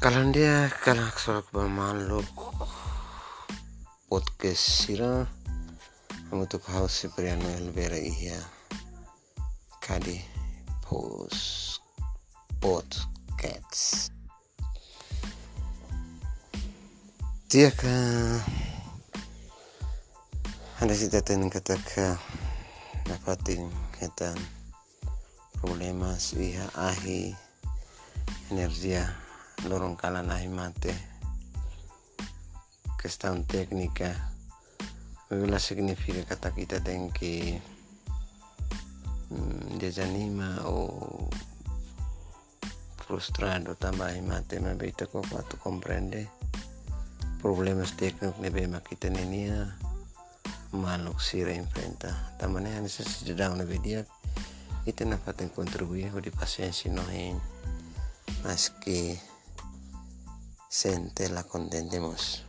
Kalau dia kalau soal maluk podcast sira untuk house Cipriano Elvera iya kadi post podcast. Dia ka ada si tatin kata ka dapatin kita. Problema iha ahi energia lorong kalan ahi mate. Questão técnica la significa kata kita mm, desanima ou frustrado também mate mas beita ko tu comprende problemas técnicos ne bema kita nenia. Maluk sira enfrenta tamane ani sa sidang na dia. Ita na paten contribuir di paciência no en mas que se entera, contentemos.